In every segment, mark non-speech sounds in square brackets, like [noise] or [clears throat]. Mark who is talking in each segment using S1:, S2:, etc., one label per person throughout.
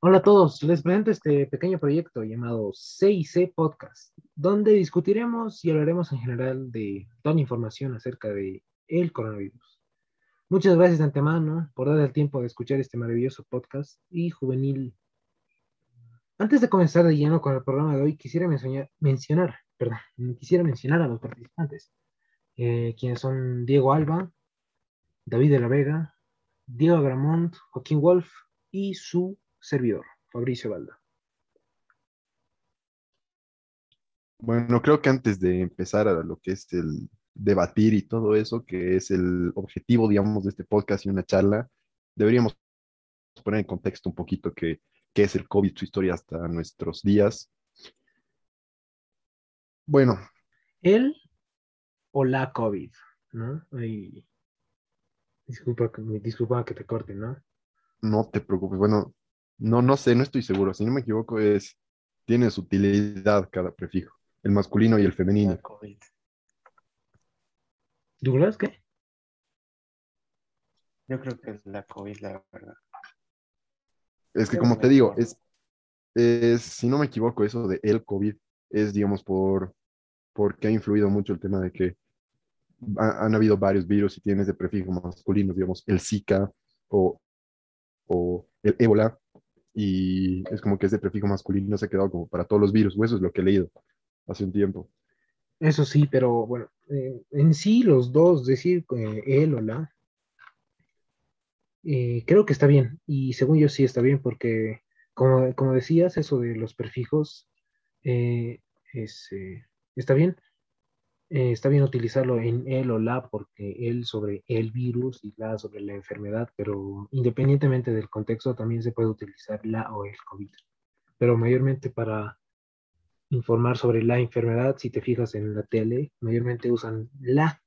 S1: Hola a todos, les presento este pequeño proyecto llamado CIC Podcast, donde discutiremos y hablaremos en general de toda la información acerca de el coronavirus. Muchas gracias de antemano por dar el tiempo de escuchar este maravilloso podcast y juvenil. Antes de comenzar de lleno con el programa de hoy, quisiera mencionar, mencionar perdón, quisiera mencionar a los participantes, eh, quienes son Diego Alba, David de la Vega, Diego Gramont, Joaquín Wolf y su servidor, Fabricio Valda.
S2: Bueno, creo que antes de empezar a lo que es el debatir y todo eso, que es el objetivo, digamos, de este podcast y una charla, deberíamos poner en contexto un poquito qué, qué es el COVID, su historia hasta nuestros días. Bueno,
S1: ¿El o la COVID? ¿No? Ay, disculpa, que- disculpa que te corte, ¿no?
S2: no te preocupes. Bueno, no, no sé, no estoy seguro. Si no me equivoco, es, tiene su utilidad cada prefijo, el masculino y el femenino.
S3: La COVID.
S1: ¿Douglas qué?
S3: Yo creo que es la COVID, la verdad.
S2: Es que como te digo, es, es, si no me equivoco, eso de el COVID es, digamos, por, porque ha influido mucho el tema de que ha- han habido varios virus y tienes de prefijo masculino, digamos, el Zika o, o el ébola, y es como que ese prefijo masculino se ha quedado como para todos los virus, o eso es lo que he leído hace un tiempo.
S1: Eso sí, pero bueno, eh, en sí los dos, decir eh, él o la, eh, creo que está bien. Y según yo sí está bien porque, como, como decías, eso de los prefijos eh, es, está bien. Está bien utilizarlo en él o la porque él sobre el virus y la sobre la enfermedad, pero independientemente del contexto también se puede utilizar la o el COVID. Pero mayormente para informar sobre la enfermedad, si te fijas en la tele, mayormente usan la,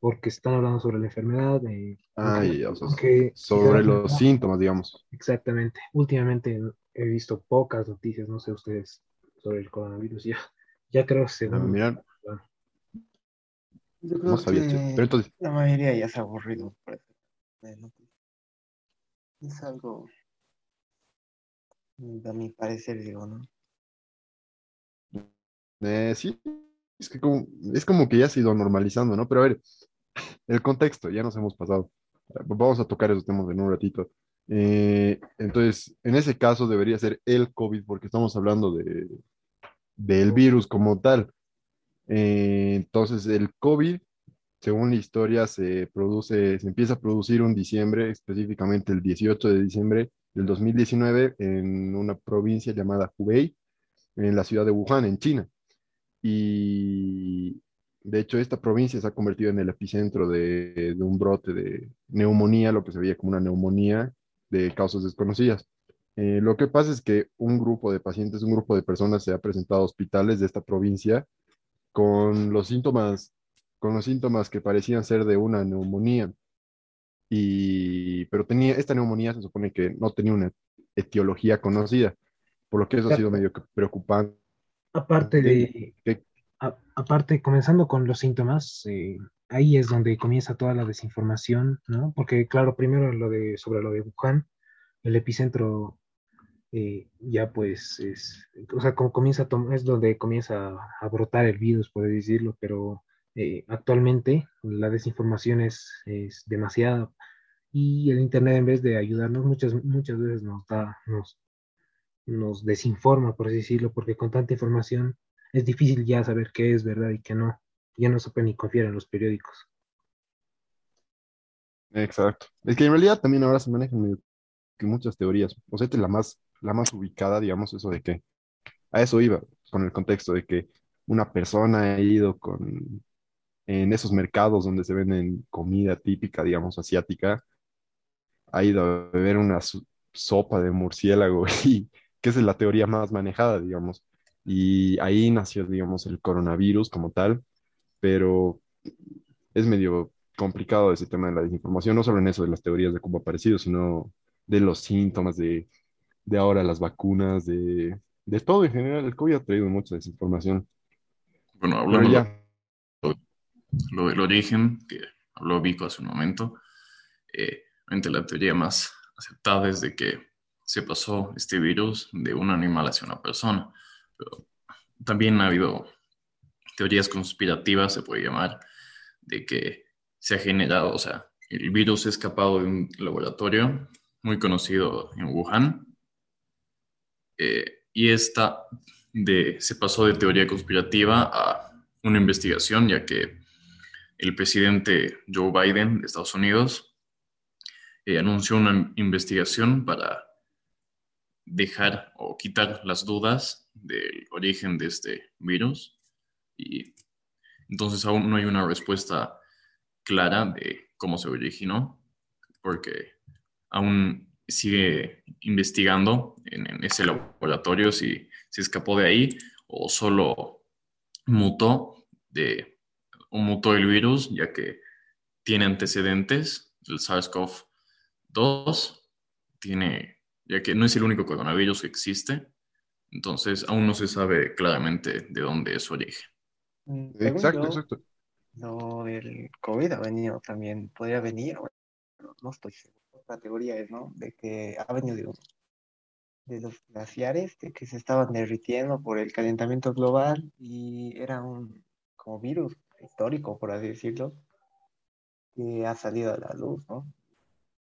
S1: porque están hablando sobre la enfermedad. eh,
S2: Ah,
S1: aunque-
S2: ya, o sea,
S1: aunque si te
S2: Sobre los síntomas, digamos.
S1: Exactamente. Últimamente he visto pocas noticias, no sé ustedes, sobre el coronavirus. [laughs] Ya, ya creo
S2: A
S1: según.
S2: mirar,
S3: Yo
S2: no
S3: creo
S2: sabía,
S3: que
S2: che. Pero entonces,
S3: la mayoría ya se ha aburrido. Es algo, a mi parecer, digo, ¿no?
S2: Eh, sí, es que como, es como que ya se ha ido normalizando, ¿no? Pero a ver, el contexto, ya nos hemos pasado. Vamos a tocar esos temas en un ratito. Eh, entonces, en ese caso debería ser el COVID porque estamos hablando de, del virus como tal. Eh, entonces, el COVID, según la historia, se produce, se empieza a producir un diciembre, específicamente el 18 de diciembre del 2019, en una provincia llamada Hubei, en la ciudad de Wuhan, en China. Y de hecho, esta provincia se ha convertido en el epicentro de, de un brote de neumonía, lo que se veía como una neumonía de causas desconocidas. Eh, lo que pasa es que un grupo de pacientes, un grupo de personas se ha presentado a hospitales de esta provincia con los síntomas, con los síntomas que parecían ser de una neumonía. Y, pero tenía, esta neumonía se supone que no tenía una etiología conocida, por lo que eso ha sido medio preocupante.
S1: Aparte de, a- aparte, comenzando con los síntomas, eh, ahí es donde comienza toda la desinformación, ¿no? Porque, claro, primero lo de, sobre lo de Wuhan, el epicentro eh, ya pues es, o sea, como comienza a es donde comienza a, brotar el virus, por decirlo, pero eh, actualmente la desinformación es, es demasiada y el Internet en vez de ayudarnos muchas, muchas veces nos da, nos, nos desinforma, por así decirlo, porque con tanta información es difícil ya saber qué es verdad y qué no. Ya no se puede ni confiar en los periódicos.
S2: Exacto. Es que en realidad también ahora se manejan muchas teorías. O sea, esta es la más, la más ubicada, digamos, eso de que a eso iba, con el contexto de que una persona ha ido con en esos mercados donde se venden comida típica, digamos, asiática, ha ido a beber una sopa de murciélago [laughs] y que esa es la teoría más manejada, digamos. Y ahí nació, digamos, el coronavirus como tal, pero es medio complicado ese tema de la desinformación, no solo en eso de las teorías de cómo ha aparecido, sino de los síntomas, de, de ahora las vacunas, de, de todo en general. El COVID ha traído mucha desinformación.
S4: Bueno, hablando
S2: ya,
S4: lo del origen, que habló Vico hace un momento, eh, la teoría más aceptada es de que se pasó este virus de un animal hacia una persona. También ha habido teorías conspirativas, se puede llamar, de que se ha generado, o sea, el virus escapado de un laboratorio muy conocido en Wuhan, eh, y esta de, se pasó de teoría conspirativa a una investigación, ya que el presidente Joe Biden de Estados Unidos eh, anunció una investigación para dejar o quitar las dudas del origen de este virus. Y entonces aún no hay una respuesta clara de cómo se originó, porque aún sigue investigando en, ese laboratorio si se escapó de ahí o solo mutó de o mutó el virus, ya que tiene antecedentes, el SARS-CoV-2 tiene, ya que no es el único coronavirus que existe, entonces aún no se sabe claramente de dónde es su origen.
S3: Mm,
S2: exacto,
S3: yo,
S2: exacto.
S3: lo del COVID ha venido también, podría venir, bueno, no estoy seguro. La teoría es, ¿no? De que ha venido de, de los glaciares, de que se estaban derritiendo por el calentamiento global y era un como virus histórico, por así decirlo, que ha salido a la luz, ¿no?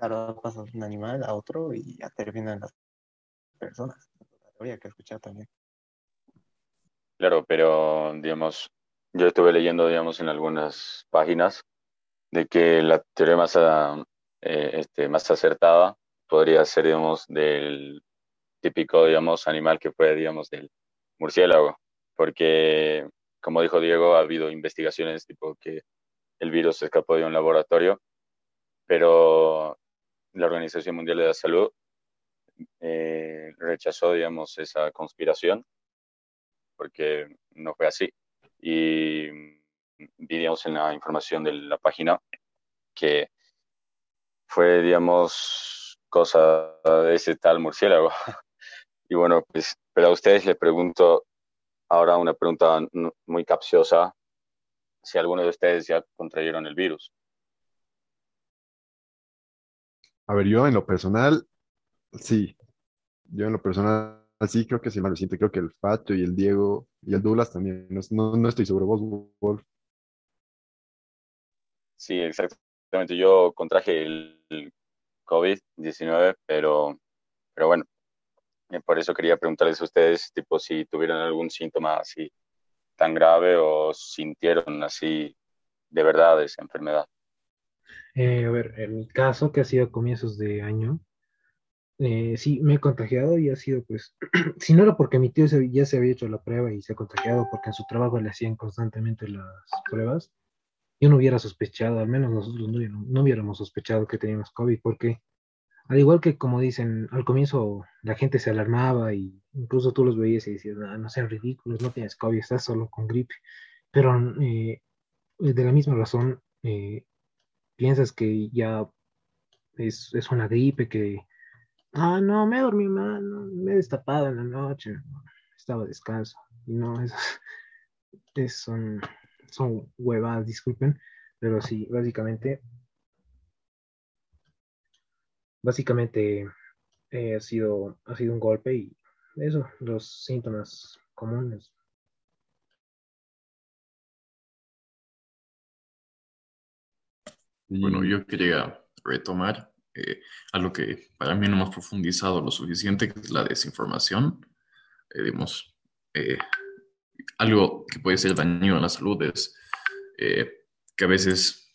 S3: Claro, pasa de un animal a otro y ya terminan las personas. La teoría que he escuchado también.
S5: Claro, pero digamos, yo estuve leyendo, digamos, en algunas páginas de que la teoría más, ah, eh, este, más acertada podría ser, digamos, del típico, digamos, animal que fue, digamos, del murciélago, porque, como dijo Diego, ha habido investigaciones tipo que el virus escapó de un laboratorio, pero la Organización Mundial de la Salud eh, rechazó, digamos, esa conspiración porque no fue así. Y vi, digamos, en la información de la página que fue, digamos, cosa de ese tal murciélago. [laughs] Y bueno, pues, pero a ustedes les pregunto ahora una pregunta n- muy capciosa, si alguno de ustedes ya contrayeron el virus.
S2: A ver, yo en lo personal, sí. Yo en lo personal, sí creo que sí, más reciente. Creo que el Facho y el Diego y el Douglas también. No, estoy seguro. Vos, Wolf.
S5: Sí, exactamente. Yo contraje el, el COVID-19, pero, pero bueno, eh, por eso quería preguntarles a ustedes, tipo, si tuvieron algún síntoma así tan grave o sintieron así de verdad esa enfermedad.
S1: Eh, a ver, en mi caso, que ha sido a comienzos de año, eh, sí, me he contagiado y ha sido, pues, [clears throat] si no era porque mi tío se- ya se había hecho la prueba y se ha contagiado porque en su trabajo le hacían constantemente las pruebas, yo no hubiera sospechado, al menos nosotros no, no hubiéramos sospechado que teníamos COVID, porque al igual que como dicen, al comienzo la gente se alarmaba y incluso tú los veías y decías, "Ah, no sean ridículos, no tienes COVID, estás solo con gripe, pero eh, de la misma razón, eh, piensas que ya es, es una gripe que, ah, no, me dormí mal, me he destapado en la noche, estaba descanso. Y no, [laughs] es- son, son huevadas, disculpen, pero sí, básicamente, básicamente eh, ha sido, ha sido un golpe y eso, los síntomas comunes.
S4: Bueno, yo quería retomar eh, algo que para mí no hemos profundizado lo suficiente, que es la desinformación. Eh, digamos, eh, algo que puede ser dañino a la salud es eh, que a veces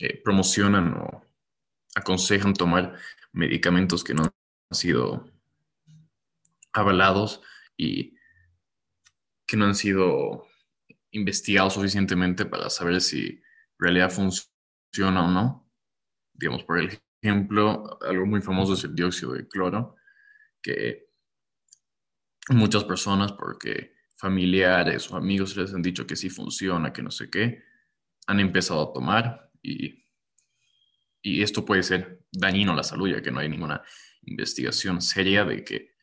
S4: eh, promocionan o aconsejan tomar medicamentos que no han sido avalados y que no han sido investigados suficientemente para saber si en realidad funciona o no. Digamos, por ejemplo, algo muy famoso es el dióxido de cloro, que muchas personas, porque familiares o amigos les han dicho que sí funciona, que no sé qué, han empezado a tomar y y esto puede ser dañino a la salud, ya que no hay ninguna investigación seria de que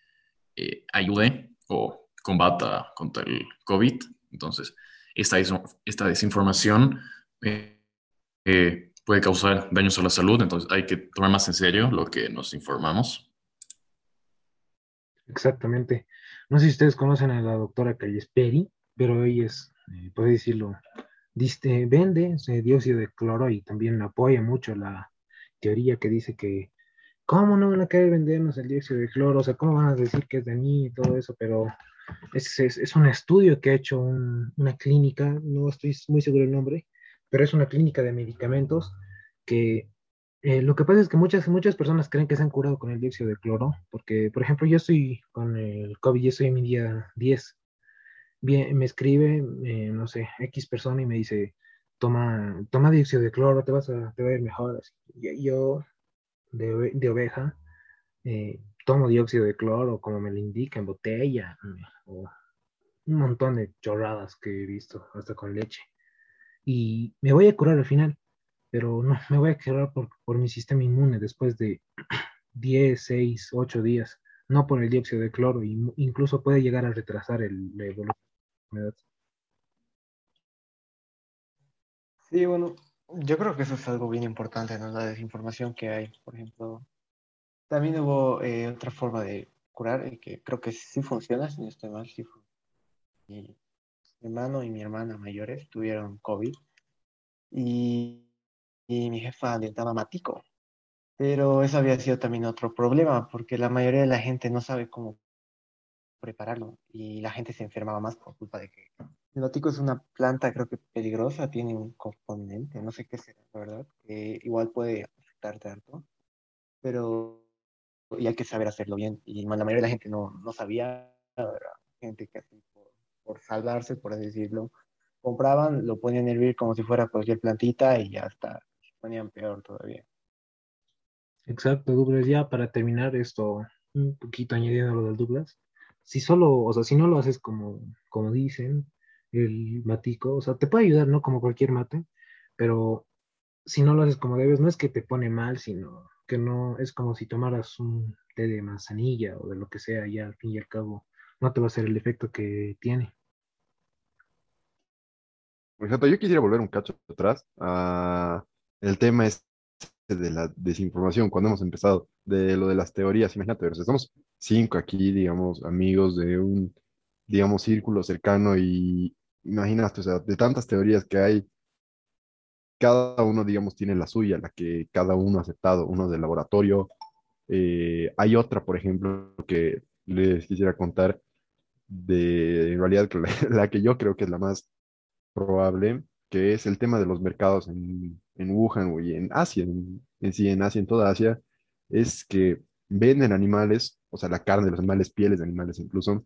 S4: eh, ayude o combata contra el COVID. Entonces, esta, esta desinformación eh, eh, puede causar daños a la salud, entonces hay que tomar más en serio lo que nos informamos.
S1: Exactamente. No sé si ustedes conocen a la doctora Callesperi, pero ella es, puede decirlo, vende dióxido de cloro y también apoya mucho la teoría que dice que ¿cómo no van a querer vendernos el dióxido de cloro? O sea, ¿cómo van a decir que es de mí y todo eso? Pero es, es, un estudio que ha hecho una clínica, no estoy muy seguro del nombre, pero es una clínica de medicamentos que eh, lo que pasa es que muchas, muchas personas creen que se han curado con el dióxido de cloro, porque, por ejemplo, yo estoy con el COVID, yo estoy en mi día 10. Bien, me escribe, eh, no sé, X persona y me dice, toma, toma dióxido de cloro, te, vas a, te va a ir mejor. Yo, de, de oveja, eh, tomo dióxido de cloro como me lo indica en botella, o un montón de chorradas que he visto, hasta con leche. Y me voy a curar al final, pero no, me voy a curar por, por mi sistema inmune después de 10, 6, 8 días, no por el dióxido de cloro, y incluso puede llegar a retrasar el, evolución de la enfermedad.
S3: Sí, bueno, yo creo que eso es algo bien importante, ¿no? La desinformación que hay, por ejemplo. También hubo eh, otra forma de curar y que creo que sí funciona, si no estoy mal, sí Mi hermano y mi hermana mayores tuvieron COVID y, y mi jefa les daba matico. Pero eso había sido también otro problema, porque la mayoría de la gente no sabe cómo prepararlo y la gente se enfermaba más por culpa de que el matico es una planta creo que peligrosa, tiene un componente, no sé qué será, verdad, que igual puede afectarte harto, pero y hay que saber hacerlo bien. Y la mayoría de la gente no, no sabía, gente que así por, salvarse, por así decirlo, compraban, lo ponían a hervir como si fuera cualquier plantita y ya está, se ponían peor todavía.
S1: Exacto, Douglas, ya para terminar esto, un poquito añadiendo lo del Douglas, si solo, o sea, si no lo haces como, como dicen, el matico, o sea, te puede ayudar, ¿no? Como cualquier mate, pero si no lo haces como debes, no es que te pone mal, sino que no es como si tomaras un té de manzanilla o de lo que sea, ya al fin y al cabo no te va a hacer el efecto que tiene.
S2: Por ejemplo, yo quisiera volver un cacho atrás a el tema es de la desinformación, cuando hemos empezado, de lo de las teorías, imagínate, estamos cinco aquí, digamos, amigos de un, digamos, círculo cercano y imagínate, o sea, de tantas teorías que hay, cada uno, digamos, tiene la suya, la que cada uno ha aceptado, uno del laboratorio. Eh, hay otra, por ejemplo, que les quisiera contar de, en realidad, [laughs] la, que yo creo que es la más probable, que es el tema de los mercados en, en Wuhan y en Asia, en, sí, en Asia, en toda Asia, es que venden animales, o sea, la carne de los animales, pieles de animales incluso,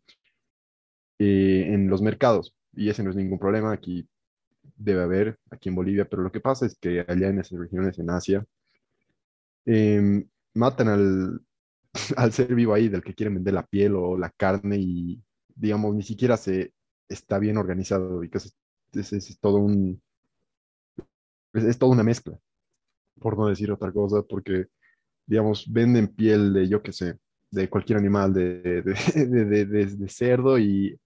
S2: eh, en los mercados. Y ese no es ningún problema. Aquí debe haber aquí en Bolivia, pero lo que pasa es que allá en esas regiones, en Asia, em, matan al, [laughs] al ser vivo ahí, del que quieren vender la piel o la carne y, digamos, ni siquiera se está bien organizado y que es, es, todo un, es, es toda una mezcla, por no decir otra cosa, porque, digamos, venden piel de, yo qué sé, de cualquier animal, de, de, [laughs] de cerdo y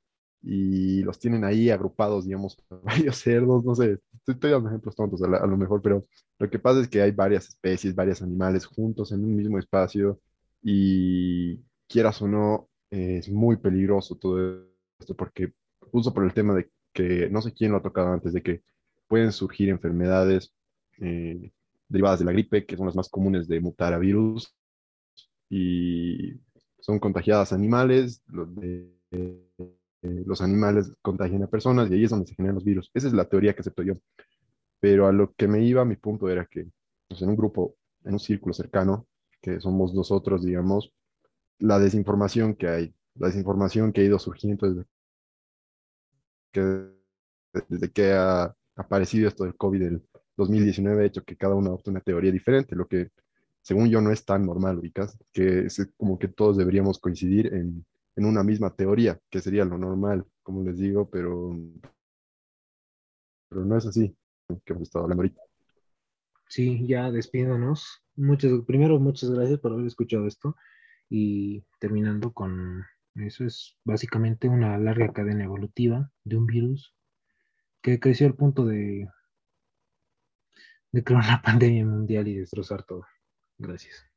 S2: y los tienen ahí agrupados, digamos, [laughs] varios cerdos, no sé, estoy, dando ejemplos tontos a, lo mejor, pero lo que pasa es que hay varias especies, varios animales juntos en un mismo espacio y quieras o no, es muy peligroso todo esto porque justo por el tema de que no sé quién lo ha tocado antes, de que pueden surgir enfermedades eh, derivadas de la gripe, que son las más comunes de mutar a virus y son contagiadas animales, los eh, los animales contagian a personas y ahí es donde se generan los virus. Esa es la teoría que acepto yo. Pero a lo que me iba, mi punto era que pues, en un grupo, en un círculo cercano, que somos nosotros, digamos, la desinformación que hay, la desinformación que ha ido surgiendo desde que, desde que ha aparecido esto del COVID del 2019 ha hecho que cada uno adopte una teoría diferente, lo que según yo no es tan normal, ubicas, que es como que todos deberíamos coincidir en en una misma teoría, que sería lo normal, como les digo, pero, pero no es así que hemos estado hablando ahorita.
S1: sí, ya despidiéndonos. Muchas, primero, muchas gracias por haber escuchado esto y terminando con eso es básicamente una larga cadena evolutiva de un virus que creció al punto de, de crear una [laughs] pandemia mundial y destrozar todo. Gracias.